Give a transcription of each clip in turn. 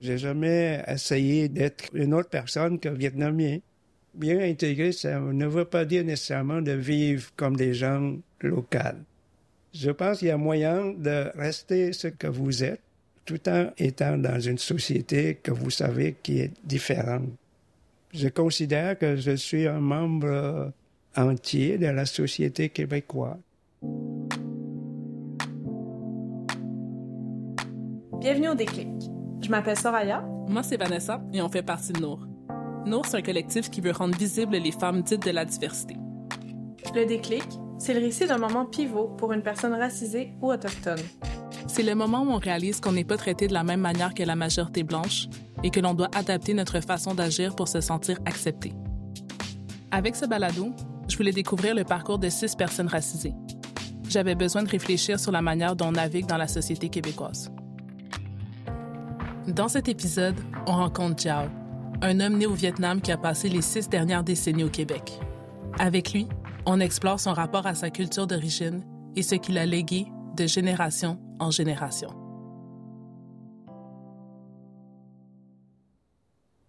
J'ai jamais essayé d'être une autre personne que vietnamien. Bien intégré, ça ne veut pas dire nécessairement de vivre comme des gens locaux. Je pense qu'il y a moyen de rester ce que vous êtes tout en étant dans une société que vous savez qui est différente. Je considère que je suis un membre entier de la société québécoise. Bienvenue au Déclic. Je m'appelle Soraya. Moi, c'est Vanessa et on fait partie de Nour. Nour, c'est un collectif qui veut rendre visibles les femmes dites de la diversité. Le Déclic, c'est le récit d'un moment pivot pour une personne racisée ou autochtone. C'est le moment où on réalise qu'on n'est pas traité de la même manière que la majorité blanche et que l'on doit adapter notre façon d'agir pour se sentir accepté. Avec ce balado, je voulais découvrir le parcours de six personnes racisées. J'avais besoin de réfléchir sur la manière dont on navigue dans la société québécoise. Dans cet épisode, on rencontre Jiao, un homme né au Vietnam qui a passé les six dernières décennies au Québec. Avec lui, on explore son rapport à sa culture d'origine et ce qu'il a légué de génération en génération.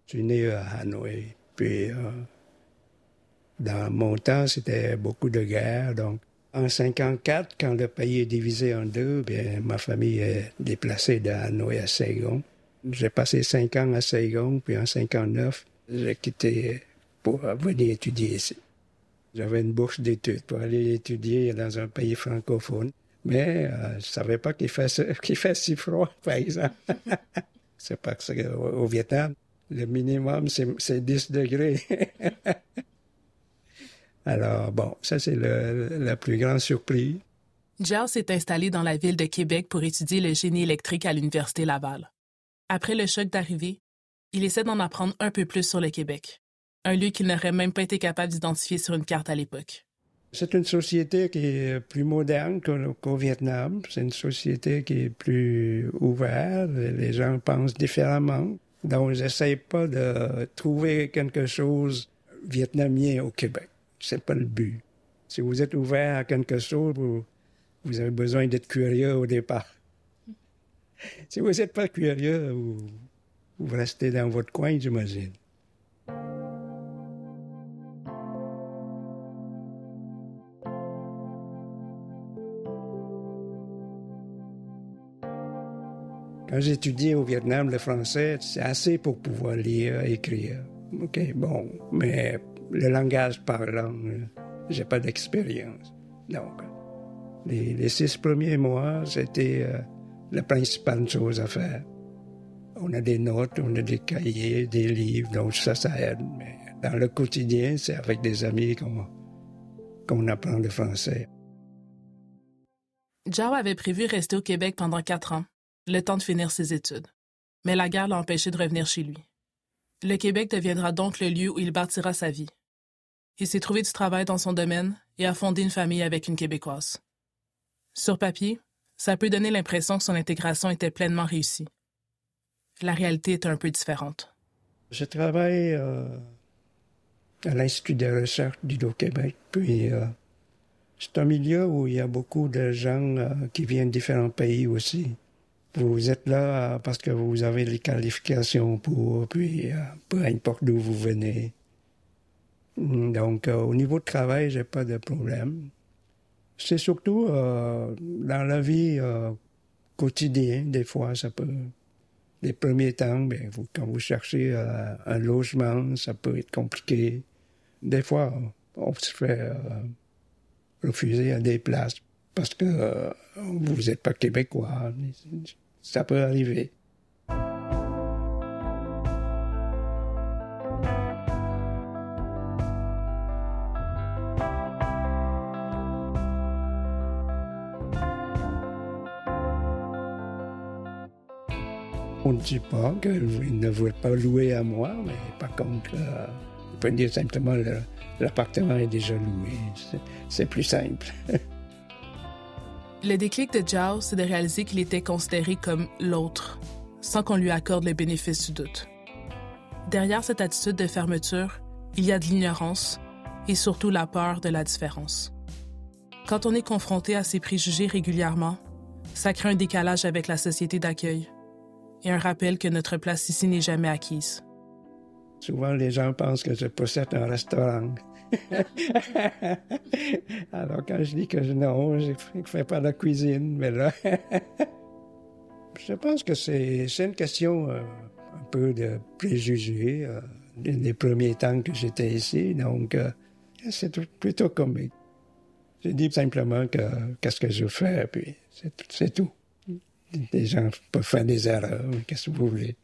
Je suis né à Hanoï, puis euh, dans mon temps, c'était beaucoup de guerres, donc en 54, quand le pays est divisé en deux, bien, ma famille est déplacée de Hanoï à Saigon. J'ai passé cinq ans à Saigon, puis en 59, j'ai quitté pour venir étudier ici. J'avais une bourse d'études pour aller étudier dans un pays francophone. Mais euh, je ne savais pas qu'il fait, si froid, par exemple. c'est parce qu'au Vietnam, le minimum, c'est 10 degrés. Alors, bon, ça, c'est la plus grande surprise. Giles s'est installé dans la ville de Québec pour étudier le génie électrique à l'Université Laval. Après le choc d'arrivée, il essaie d'en apprendre un peu plus sur le Québec, un lieu qu'il n'aurait même pas été capable d'identifier sur une carte à l'époque. C'est une société qui est plus moderne qu'au Vietnam. C'est une société qui est plus ouverte. Les gens pensent différemment. Donc, j'essaie pas de trouver quelque chose vietnamien au Québec. C'est pas le but. Si vous êtes ouvert à quelque chose, vous, vous avez besoin d'être curieux au départ. Si vous n'êtes pas curieux, vous, vous restez dans votre coin, j'imagine. Quand j'étudiais au Vietnam le français, c'est assez pour pouvoir lire, écrire. OK, bon, mais le langage parlant, j'ai pas d'expérience. Donc, les, six premiers mois, c'était euh, la principale chose à faire. On a des notes, on a des cahiers, des livres, donc ça, ça aide. Mais dans le quotidien, c'est avec des amis qu'on apprend le français. Zhao avait prévu rester au Québec pendant quatre ans, le temps de finir ses études. Mais la guerre l'a empêché de revenir chez lui. Le Québec deviendra donc le lieu où il bâtira sa vie. Il s'est trouvé du travail dans son domaine et a fondé une famille avec une Québécoise. Sur papier, ça peut donner l'impression que son intégration était pleinement réussie. La réalité est un peu différente. Je travaille euh, à l'Institut de recherche d'Hydro-Québec, puis euh, c'est un milieu où il y a beaucoup de gens euh, qui viennent de différents pays aussi. Vous êtes là parce que vous avez les qualifications pour, puis peu importe d'où vous venez. Donc, au niveau de travail, j'ai pas de problème c'est surtout euh, dans la vie euh, quotidienne, des fois, ça peut. Les premiers temps, bien, vous, quand vous cherchez euh, un logement, ça peut être compliqué. Des fois, on se fait refuser à des places parce que vous n'êtes pas québécois. Ça peut arriver. On ne dit pas qu'ils ne veulent pas louer à moi, mais par contre, euh, on peut dire simplement l'appartement est déjà loué. C'est plus simple. le déclic de Zhao, c'est de réaliser qu'il était considéré comme l'autre, sans qu'on lui accorde le bénéfice du doute. Derrière cette attitude de fermeture, il y a de l'ignorance et surtout la peur de la différence. Quand on est confronté à ces préjugés régulièrement, ça crée un décalage avec la société d'accueil et un rappel que notre place ici n'est jamais acquise. Souvent, les gens pensent que je possède un restaurant. Alors, quand je dis que non, je ne fais pas la cuisine, mais là, je pense que c'est une question euh, un peu de préjugés euh, les premiers temps que j'étais ici. Donc, euh, c'est plutôt comique. Je dis simplement que qu'est-ce que je fais, puis c'est tout. Les gens peuvent faire des erreurs, qu'est-ce que vous voulez?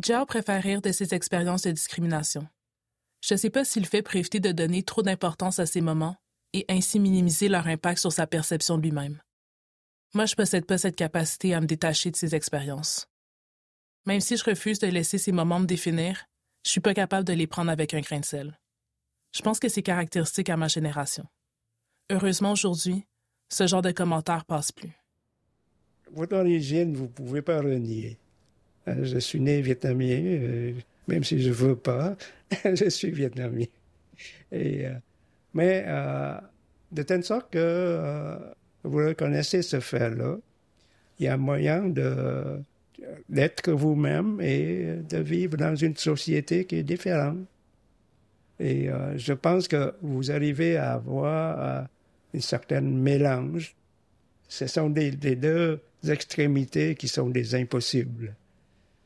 Joe préfère rire de ses expériences de discrimination. Je ne sais pas s'il fait pour de donner trop d'importance à ces moments et ainsi minimiser leur impact sur sa perception de lui-même. Moi, je possède pas cette capacité à me détacher de ces expériences. Même si je refuse de laisser ces moments me définir, je suis pas capable de les prendre avec un grain de sel. Je pense que c'est caractéristique à ma génération. Heureusement, aujourd'hui, ce genre de commentaires passe plus. Votre origine, vous pouvez pas renier. Euh, je suis né vietnamien, euh, même si je veux pas, je suis vietnamien. Et, euh, mais de telle sorte que vous reconnaissez ce fait-là, il y a moyen d'être vous-même et de vivre dans une société qui est différente. Et euh, je pense que vous arrivez à avoir euh, une certaine mélange. Ce sont des, deux extrémités qui sont des impossibles.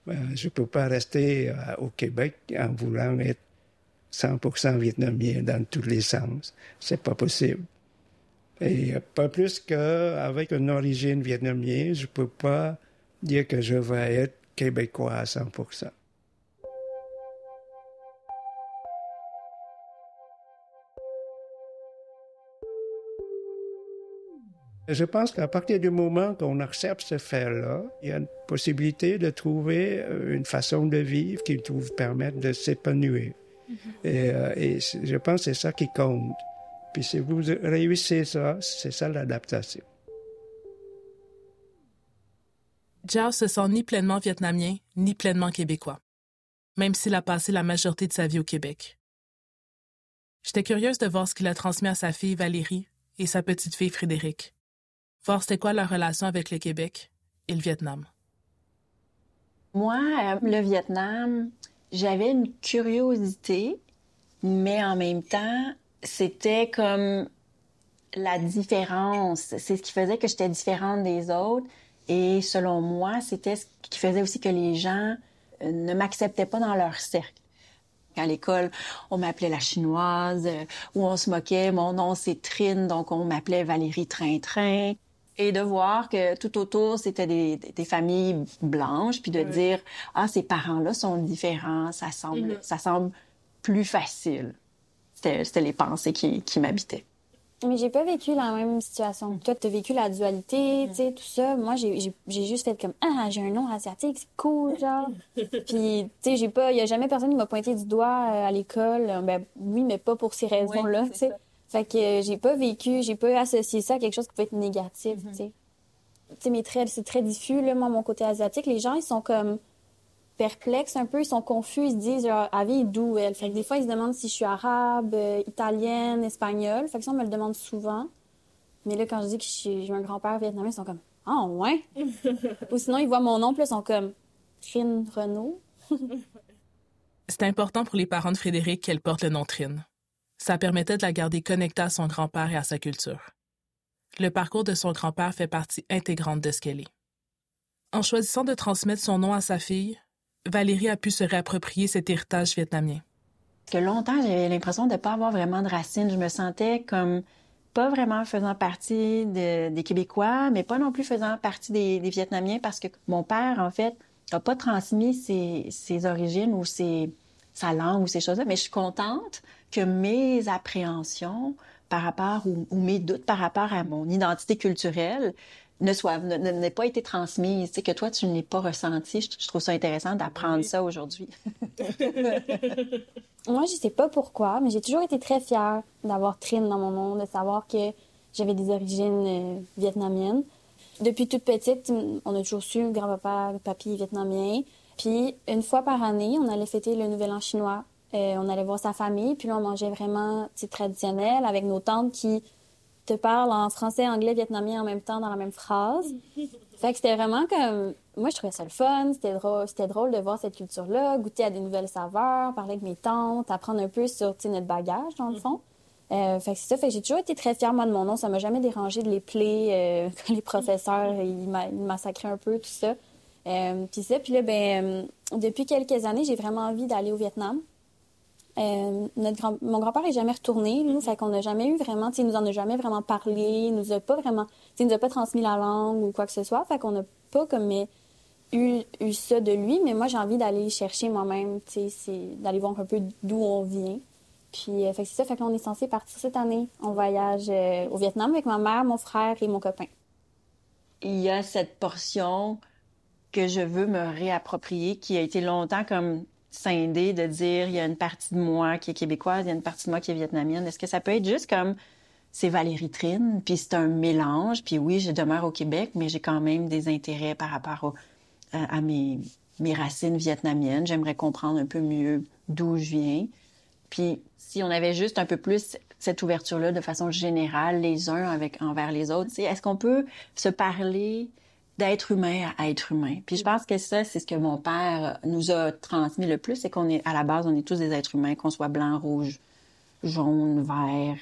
Euh, je ne peux pas rester au Québec en voulant être 100% vietnamien dans tous les sens. C'est pas possible. Et pas plus qu'avec une origine vietnamienne, je ne peux pas dire que je vais être québécois à 100 Je pense qu'à partir du moment qu'on accepte ce fait-là, il y a une possibilité de trouver euh, une façon de vivre qui nous permette de s'épanouir. Mm-hmm. Euh, et, je pense que c'est ça qui compte. Puis si vous réussissez ça, c'est ça l'adaptation. Jiao se sent ni pleinement vietnamien, ni pleinement québécois, même s'il a passé la majorité de sa vie au Québec. J'étais curieuse de voir ce qu'il a transmis à sa fille Valérie et sa petite fille Frédéric. Voir c'était quoi leur relation avec le Québec et le Vietnam. Moi, euh, le Vietnam, j'avais une curiosité, mais en même temps, c'était comme la différence. C'est ce qui faisait que j'étais différente des autres. Et selon moi, c'était ce qui faisait aussi que les gens euh, ne m'acceptaient pas dans leur cercle. À l'école, on m'appelait la chinoise, euh, ou on se moquait, mon nom c'est Trine, donc on m'appelait Valérie Train-Train. Et de voir que tout autour, c'était des, des, familles blanches, puis de dire, ah, ces parents-là sont différents, ça semble, mm-hmm. ça semble plus facile. C'était les pensées qui, qui m'habitaient. Mais j'ai pas vécu la même situation. Toi, tu as vécu la dualité, tu sais, tout ça. Moi, j'ai juste fait comme Ah, j'ai un nom asiatique, c'est cool, genre. Puis, tu sais, j'ai pas. Il y a jamais personne qui m'a pointé du doigt euh, à l'école. Ben oui, mais pas pour ces raisons-là, tu sais. Fait que euh, j'ai pas vécu, j'ai pas associé ça à quelque chose qui peut être négatif, mm-hmm. tu sais. Tu sais, mes traits, c'est très diffus, là, moi, mon côté asiatique. Les gens, ils sont comme perplexes un peu, ils sont confus, ils se disent genre, Avi est d'où elle? Fait que des fois, ils se demandent si je suis arabe, euh, italienne, espagnole. Fait que ça, on me le demande souvent. Mais là, quand je dis que j'ai un grand-père vietnamien, ils sont comme Ah, ouais? Ou sinon, ils voient mon nom, puis ils sont comme Trine Renault. C'est important pour les parents de Frédéric qu'elle porte le nom Trine. Ça permettait de la garder connectée à son grand-père et à sa culture. Le parcours de son grand-père fait partie intégrante de ce qu'elle est. En choisissant de transmettre son nom à sa fille, Valérie a pu se réapproprier cet héritage vietnamien. Parce que longtemps, j'avais l'impression de ne pas avoir vraiment de racines. Je me sentais comme pas vraiment faisant partie des Québécois, mais pas non plus faisant partie des, Vietnamiens parce que mon père, en fait, n'a pas transmis ses, origines ou sa langue ou ces choses-là. Mais je suis contente que mes appréhensions par rapport ou, ou mes doutes par rapport à mon identité culturelle ne soit n'ait pas été transmise, tu sais, que toi tu ne l'as pas ressenti. Je, trouve ça intéressant d'apprendre ça aujourd'hui. Moi, je sais pas pourquoi, mais j'ai toujours été très fière d'avoir Trine dans mon monde, de savoir que j'avais des origines euh, vietnamiennes. Depuis toute petite, on a toujours su grand-papa, papy vietnamien. Puis une fois par année, on allait fêter le Nouvel An chinois. Euh, on allait voir sa famille, puis là, on mangeait vraiment traditionnel avec nos tantes qui te parle en français, anglais, vietnamien en même temps dans la même phrase. fait que c'était vraiment comme moi, je trouvais ça le fun. C'était drôle, c'était drôle de voir cette culture-là, goûter à des nouvelles saveurs, parler avec mes tantes, apprendre un peu sur notre bagage, dans le fond. Euh, fait que c'est ça. Fait que j'ai toujours été très fière, moi, de mon nom. Ça m'a jamais dérangé de les plaire euh, quand les professeurs, ils, massacraient un peu, tout ça. Euh, puis ça, puis là, ben, euh, depuis quelques années, j'ai vraiment envie d'aller au Vietnam. Euh, notre grand... Mon grand-père est jamais retourné, nous, fait qu'on n'a jamais eu vraiment, tu sais, nous en a jamais vraiment parlé, il nous a pas vraiment, tu sais, nous a pas transmis la langue ou quoi que ce soit, fait qu'on n'a pas comme eu, eu ça de lui, mais moi, j'ai envie d'aller chercher moi-même, tu sais, d'aller voir un peu d'où on vient. Puis, euh, fait que c'est ça, fait qu'on est censé partir cette année en voyage euh, au Vietnam avec ma mère, mon frère et mon copain. Il y a cette portion que je veux me réapproprier qui a été longtemps comme scindée de dire il y a une partie de moi qui est québécoise, il y a une partie de moi qui est vietnamienne. Est-ce que ça peut être juste comme c'est Valérie Trine, puis c'est un mélange, puis oui, je demeure au Québec, mais j'ai quand même des intérêts par rapport à, mes, racines vietnamiennes. J'aimerais comprendre un peu mieux d'où je viens. Puis si on avait juste un peu plus cette ouverture-là de façon générale, les uns envers les autres, est-ce qu'on peut se parler d'être humain à être humain. Puis je pense que ça, c'est ce que mon père nous a transmis le plus, c'est qu'on est, à la base, on est tous des êtres humains, qu'on soit blanc, rouge, jaune, vert.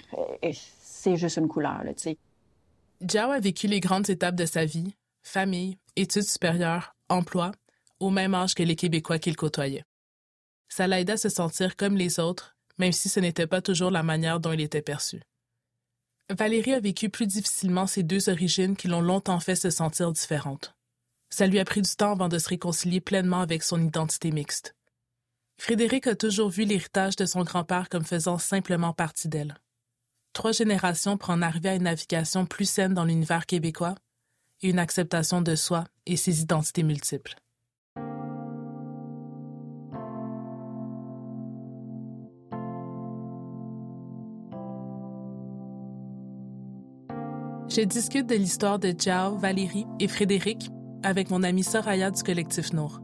C'est juste une couleur, tu sais. Jiao a vécu les grandes étapes de sa vie, famille, études supérieures, emploi, au même âge que les Québécois qu'il côtoyait. Ça l'a aidé à se sentir comme les autres, même si ce n'était pas toujours la manière dont il était perçu. Valérie a vécu plus difficilement ces deux origines qui l'ont longtemps fait se sentir différente. Ça lui a pris du temps avant de se réconcilier pleinement avec son identité mixte. Frédéric a toujours vu l'héritage de son grand-père comme faisant simplement partie d'elle. Trois générations pour en arriver à une navigation plus saine dans l'univers québécois et une acceptation de soi et ses identités multiples. Je discute de l'histoire de Jiao, Valérie et Frédéric avec mon amie Soraya du collectif Nour.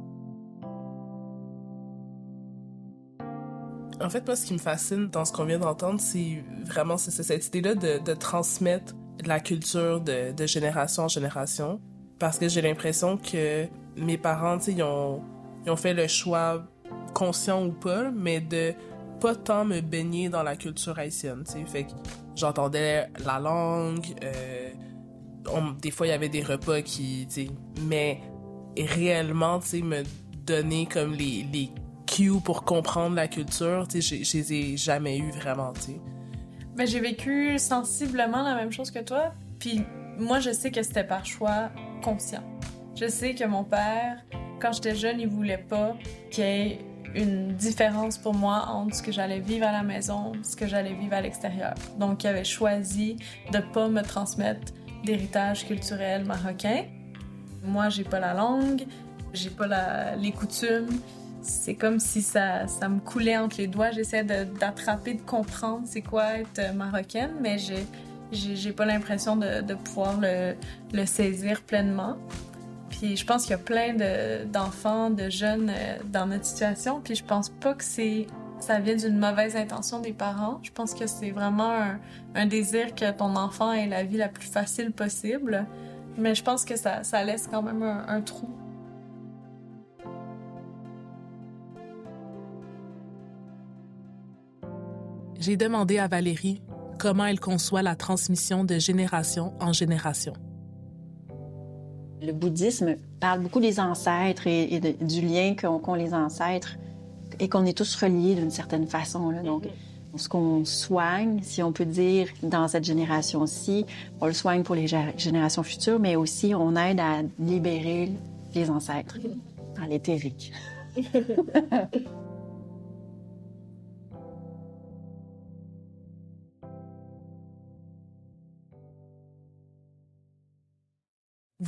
En fait, moi, ce qui me fascine dans ce qu'on vient d'entendre, c'est vraiment cette idée-là de, transmettre la culture de, génération en génération. Parce que j'ai l'impression que mes parents, ils ont, ils ont fait le choix, conscient ou pas, mais de pas tant me baigner dans la culture haïtienne. Fait que j'entendais la langue. Euh, des fois, il y avait des repas qui, mais réellement, tu me donner comme les, les cues pour comprendre la culture, tu sais, je les ai jamais eu vraiment, tu sais. Ben, j'ai vécu sensiblement la même chose que toi, puis moi, je sais que c'était par choix conscient. Je sais que mon père, quand j'étais jeune, il voulait pas qu'il y ait une différence pour moi entre ce que j'allais vivre à la maison ce que j'allais vivre à l'extérieur. Donc, il avait choisi de pas me transmettre d'héritage culturel marocain. Moi, j'ai pas la langue, j'ai pas la, les coutumes. C'est comme si ça, ça me coulait entre les doigts. J'essaie d'attraper, de, comprendre c'est quoi être marocaine, mais j'ai j'ai pas l'impression de, pouvoir le saisir pleinement. Puis je pense qu'il y a plein d'enfants, de, jeunes euh, dans notre situation. Puis je pense pas que c'est ça vient d'une mauvaise intention des parents. Je pense que c'est vraiment un, désir que ton enfant ait la vie la plus facile possible. Mais je pense que ça, laisse quand même un trou. J'ai demandé à Valérie comment elle conçoit la transmission de génération en génération. Le bouddhisme parle beaucoup des ancêtres et, du lien qu'ont les ancêtres et qu'on est tous reliés d'une certaine façon. Donc, ce qu'on soigne, si on peut dire, dans cette génération-ci, on le soigne pour les générations futures, mais aussi on aide à libérer les ancêtres dans l'éthérique.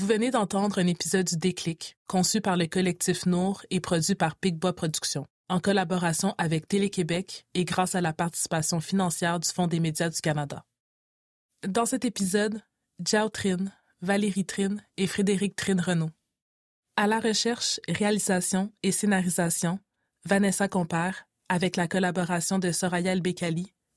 Vous venez d'entendre un épisode du Déclic, conçu par le collectif Nour et produit par Picbois Productions, en collaboration avec Télé-Québec et grâce à la participation financière du Fonds des médias du Canada. Dans cet épisode, Jiao Trin, Valérie Trin et Frédéric Trin Renault. À la recherche, réalisation et scénarisation, Vanessa Compère, avec la collaboration de Soraya El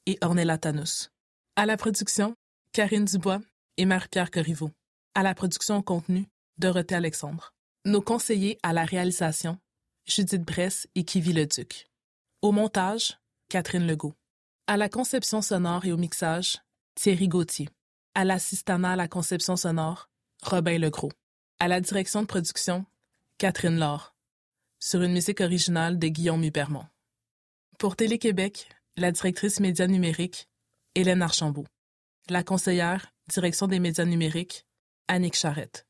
et Ornella Tanous. À la production, Karine Dubois et Marie-Pierre Corriveau. À la production contenu, Dorothée Alexandre. Nos conseillers à la réalisation, Judith Bress et Kivi Leduc. Au montage, Catherine Legault. À la conception sonore et au mixage, Thierry Gauthier. À l'assistanat à la conception sonore, Robin Legros. À la direction de production, Catherine Laure. Sur une musique originale de Guillaume Hubermont. Pour Télé-Québec, la directrice médias numériques, Hélène Archambault. La conseillère, direction des médias numériques, Annick Charrette.